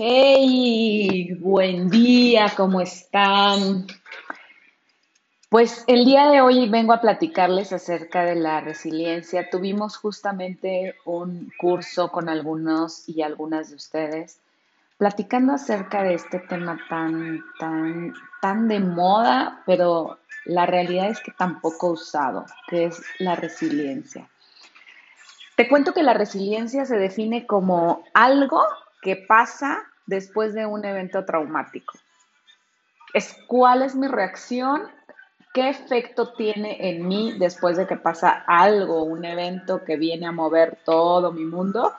Hey, buen día, ¿cómo están? Pues el día de hoy vengo a platicarles acerca de la resiliencia. Tuvimos justamente un curso con algunos y algunas de ustedes platicando acerca de este tema tan, tan, tan de moda, pero la realidad es que tampoco usado, que es la resiliencia. Te cuento que la resiliencia se define como algo que pasa después de un evento traumático. Es cuál es mi reacción, qué efecto tiene en mí después de que pasa algo, un evento que viene a mover todo mi mundo.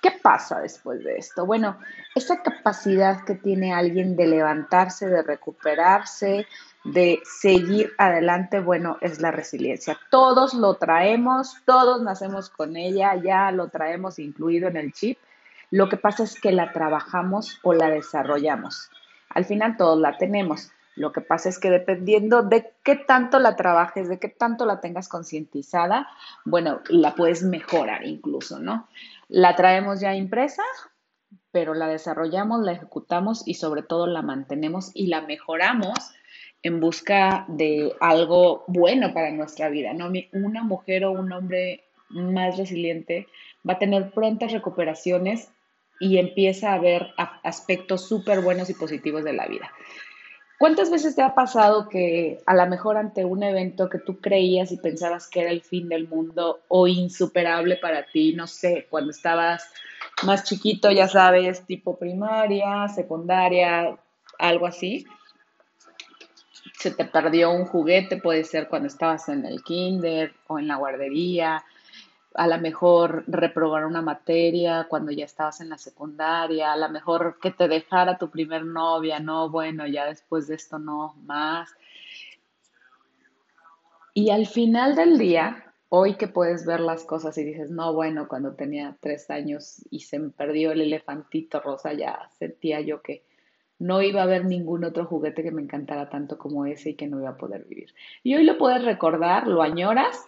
¿Qué pasa después de esto? Bueno, esa capacidad que tiene alguien de levantarse, de recuperarse, de seguir adelante, bueno, es la resiliencia. Todos lo traemos, todos nacemos con ella, ya lo traemos incluido en el chip lo que pasa es que la trabajamos o la desarrollamos. Al final todos la tenemos. Lo que pasa es que dependiendo de qué tanto la trabajes, de qué tanto la tengas concientizada, bueno, la puedes mejorar incluso, ¿no? La traemos ya impresa, pero la desarrollamos, la ejecutamos y sobre todo la mantenemos y la mejoramos en busca de algo bueno para nuestra vida, ¿no? Una mujer o un hombre más resiliente va a tener prontas recuperaciones y empieza a ver aspectos súper buenos y positivos de la vida. ¿Cuántas veces te ha pasado que a lo mejor ante un evento que tú creías y pensabas que era el fin del mundo o insuperable para ti, no sé, cuando estabas más chiquito, ya sabes, tipo primaria, secundaria, algo así, se te perdió un juguete, puede ser cuando estabas en el kinder o en la guardería, a lo mejor reprobar una materia cuando ya estabas en la secundaria, a lo mejor que te dejara tu primer novia, no, bueno, ya después de esto no más. Y al final del día, hoy que puedes ver las cosas y dices, no, bueno, cuando tenía tres años y se me perdió el elefantito rosa, ya sentía yo que no iba a haber ningún otro juguete que me encantara tanto como ese y que no iba a poder vivir. Y hoy lo puedes recordar, lo añoras,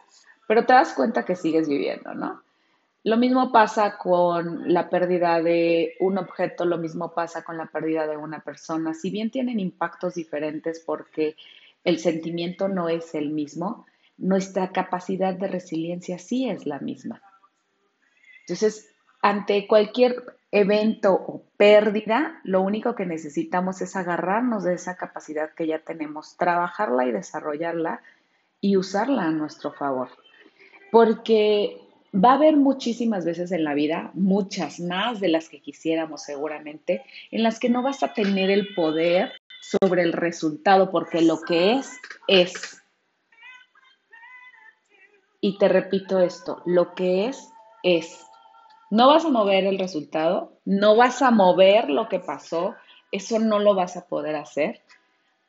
pero te das cuenta que sigues viviendo, ¿no? Lo mismo pasa con la pérdida de un objeto, lo mismo pasa con la pérdida de una persona. Si bien tienen impactos diferentes porque el sentimiento no es el mismo, nuestra capacidad de resiliencia sí es la misma. Entonces, ante cualquier evento o pérdida, lo único que necesitamos es agarrarnos de esa capacidad que ya tenemos, trabajarla y desarrollarla y usarla a nuestro favor porque va a haber muchísimas veces en la vida, muchas más de las que quisiéramos seguramente, en las que no vas a tener el poder sobre el resultado, porque lo que es, es. Y te repito esto, lo que es, es. No vas a mover el resultado, no vas a mover lo que pasó, eso no lo vas a poder hacer,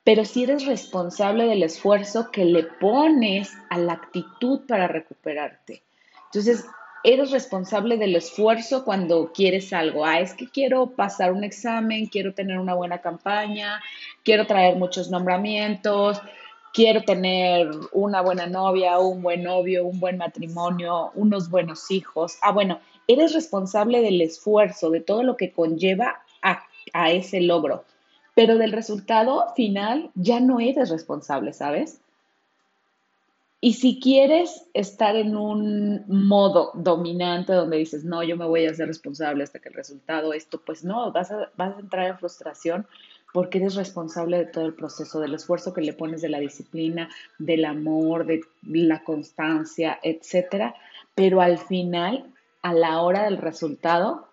pero si eres responsable del esfuerzo que le pones a la actitud para recuperarte. Entonces, eres responsable del esfuerzo cuando quieres algo. Ah, es que quiero pasar un examen, quiero tener una buena campaña, quiero traer muchos nombramientos, quiero tener una buena novia, un buen novio, un buen matrimonio, unos buenos hijos. Ah, bueno, eres responsable del esfuerzo, de todo lo que conlleva a ese logro pero del resultado final ya no eres responsable, ¿sabes? Y si quieres estar en un modo dominante donde dices, no, yo me voy a hacer responsable hasta que el resultado esto, pues no, vas a, vas a entrar en frustración porque eres responsable de todo el proceso, del esfuerzo que le pones, de la disciplina, del amor, de la constancia, etcétera. Pero al final, a la hora del resultado,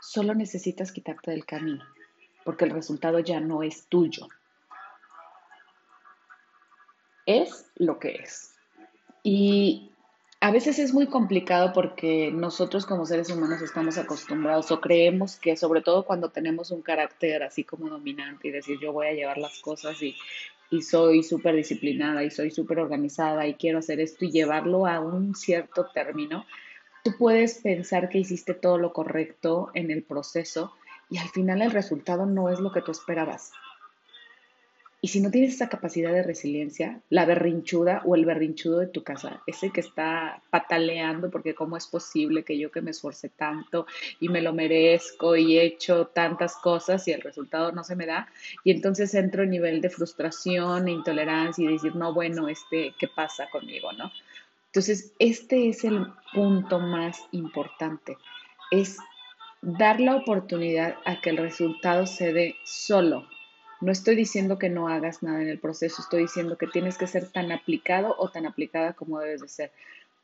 solo necesitas quitarte del camino porque el resultado ya no es tuyo. Es lo que es. Y a veces es muy complicado porque nosotros como seres humanos estamos acostumbrados o creemos que sobre todo cuando tenemos un carácter así como dominante y decir yo voy a llevar las cosas y, y soy súper disciplinada y soy súper organizada y quiero hacer esto y llevarlo a un cierto término, tú puedes pensar que hiciste todo lo correcto en el proceso y al final el resultado no es lo que tú esperabas. Y si no tienes esa capacidad de resiliencia, la berrinchuda o el berrinchudo de tu casa, ese que está pataleando porque cómo es posible que yo que me esforcé tanto y me lo merezco y he hecho tantas cosas y el resultado no se me da, y entonces entro en nivel de frustración e intolerancia y decir, no, bueno, este, ¿qué pasa conmigo, no? Entonces, este es el punto más importante, es dar la oportunidad a que el resultado se dé solo, no estoy diciendo que no hagas nada en el proceso, estoy diciendo que tienes que ser tan aplicado o tan aplicada como debes de ser,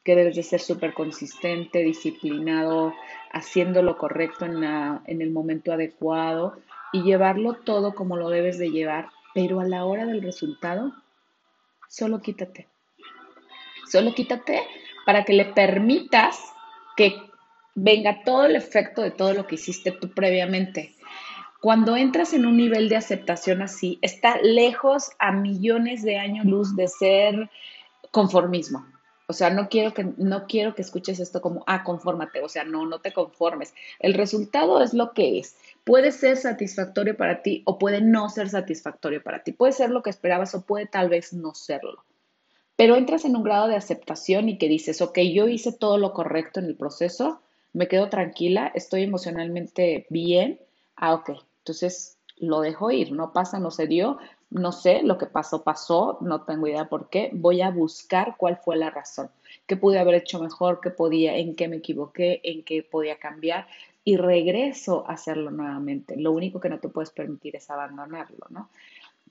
que debes de ser súper consistente, disciplinado, haciendo lo correcto en, en el momento adecuado y llevarlo todo como lo debes de llevar, pero a la hora del resultado, solo quítate. Solo quítate para que le permitas que venga todo el efecto de todo lo que hiciste tú previamente cuando entras en un nivel de aceptación así, está lejos a millones de años luz de ser conformismo. O sea, no quiero que no quiero que escuches esto como ah, confórmate, o sea, no, no te conformes. El resultado es lo que es. Puede ser satisfactorio para ti o puede no ser satisfactorio para ti. Puede ser lo que esperabas o puede tal vez no serlo. Pero entras en un grado de aceptación y que dices, ok, yo hice todo lo correcto en el proceso, me quedo tranquila, estoy emocionalmente bien. Ah, ok, entonces lo dejo ir, no pasa, no se dio, no sé, lo que pasó, pasó, no tengo idea por qué, voy a buscar cuál fue la razón, qué pude haber hecho mejor, qué podía, en qué me equivoqué, en qué podía cambiar y regreso a hacerlo nuevamente. Lo único que no te puedes permitir es abandonarlo, ¿no?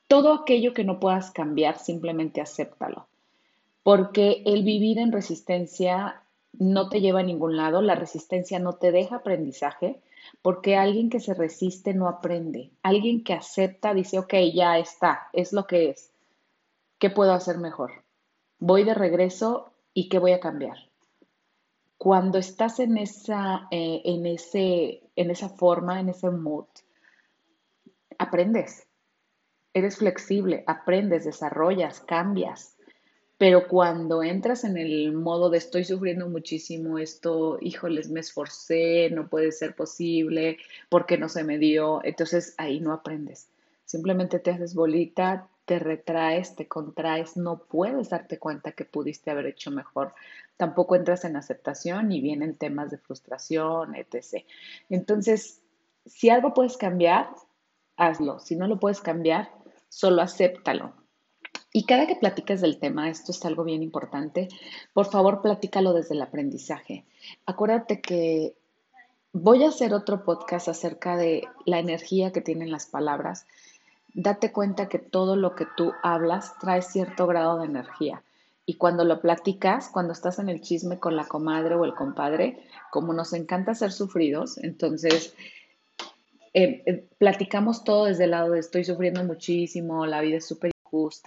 Todo aquello que no puedas cambiar, simplemente acéptalo, porque el vivir en resistencia no te lleva a ningún lado, la resistencia no te deja aprendizaje, porque alguien que se resiste no aprende. Alguien que acepta dice, ok, ya está, es lo que es. ¿Qué puedo hacer mejor? Voy de regreso y ¿qué voy a cambiar? Cuando estás en esa, eh, en ese, en esa forma, en ese mood, aprendes. Eres flexible, aprendes, desarrollas, cambias. Pero cuando entras en el modo de estoy sufriendo muchísimo esto, híjoles, me esforcé, no puede ser posible, porque no se me dio, entonces ahí no aprendes. Simplemente te haces bolita, te retraes, te contraes, no puedes darte cuenta que pudiste haber hecho mejor. Tampoco entras en aceptación y vienen temas de frustración, etc. Entonces, si algo puedes cambiar, hazlo. Si no lo puedes cambiar, solo acéptalo y cada que platiques del tema, esto es algo bien importante, por favor platícalo desde el aprendizaje. Acuérdate que voy a hacer otro podcast acerca de la energía que tienen las palabras. Date cuenta que todo lo que tú hablas trae cierto grado de energía. Y cuando lo platicas, cuando estás en el chisme con la comadre o el compadre, como nos encanta ser sufridos, entonces eh, eh, platicamos todo desde el lado de estoy sufriendo muchísimo, la vida es súper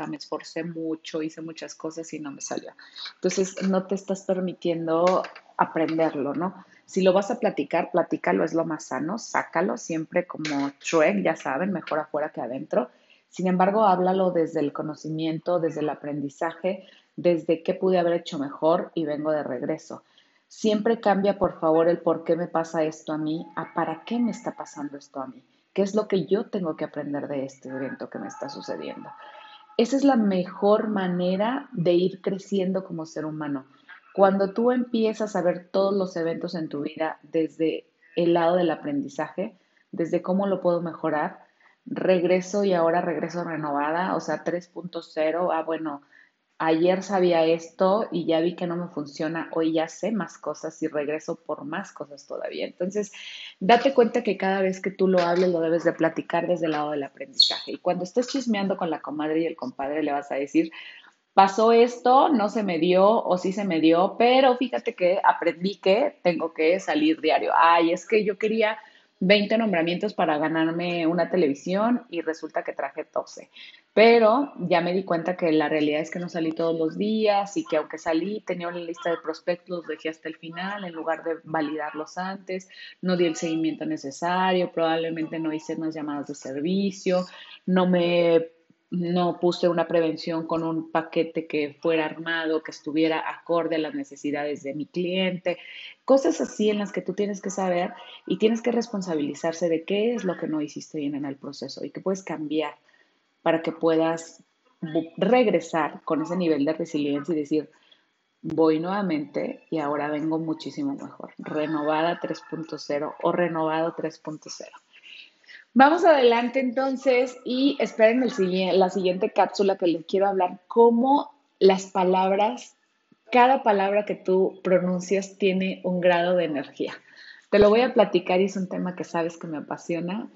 me esforcé mucho, hice muchas cosas y no me salió. Entonces, no te estás permitiendo aprenderlo, ¿no? Si lo vas a platicar, platícalo, es lo más sano, sácalo siempre como Shrek, ya saben, mejor afuera que adentro. Sin embargo, háblalo desde el conocimiento, desde el aprendizaje, desde qué pude haber hecho mejor y vengo de regreso. Siempre cambia, por favor, el por qué me pasa esto a mí a para qué me está pasando esto a mí. ¿Qué es lo que yo tengo que aprender de este evento que me está sucediendo? Esa es la mejor manera de ir creciendo como ser humano. Cuando tú empiezas a ver todos los eventos en tu vida desde el lado del aprendizaje, desde cómo lo puedo mejorar, regreso y ahora regreso renovada, o sea, 3.0, ah, bueno, ayer sabía esto y ya vi que no me funciona, hoy ya sé más cosas y regreso por más cosas todavía. Entonces, date cuenta que cada vez que tú lo hables lo debes de platicar desde el lado del aprendizaje. Y cuando estés chismeando con la comadre y el compadre le vas a decir, pasó esto, no se me dio o sí se me dio, pero fíjate que aprendí que tengo que salir diario. Ay, es que yo quería 20 nombramientos para ganarme una televisión y resulta que traje 12. Pero ya me di cuenta que la realidad es que no salí todos los días y que aunque salí tenía una lista de prospectos, los dejé hasta el final en lugar de validarlos antes, no di el seguimiento necesario, probablemente no hice unas llamadas de servicio, no me no puse una prevención con un paquete que fuera armado, que estuviera acorde a las necesidades de mi cliente, cosas así en las que tú tienes que saber y tienes que responsabilizarse de qué es lo que no hiciste bien en el proceso y que puedes cambiar. para que puedas regresar con ese nivel de resiliencia y decir, voy nuevamente y ahora vengo muchísimo mejor, renovada 3.0 o renovado 3.0. Vamos adelante entonces y esperen el, la siguiente cápsula que les quiero hablar, cómo las palabras, cada palabra que tú pronuncias tiene un grado de energía. Te lo voy a platicar y es un tema que sabes que me apasiona.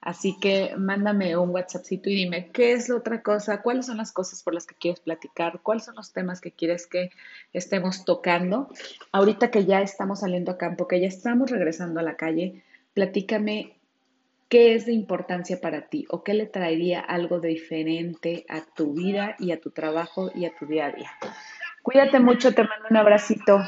Así que mándame un WhatsAppcito y dime qué es la otra cosa, cuáles son las cosas por las que quieres platicar, cuáles son los temas que quieres que estemos tocando. Ahorita que ya estamos saliendo a campo, que ya estamos regresando a la calle, platícame qué es de importancia para ti o qué le traería algo de diferente a tu vida y a tu trabajo y a tu día a día. Cuídate mucho, te mando un abracito.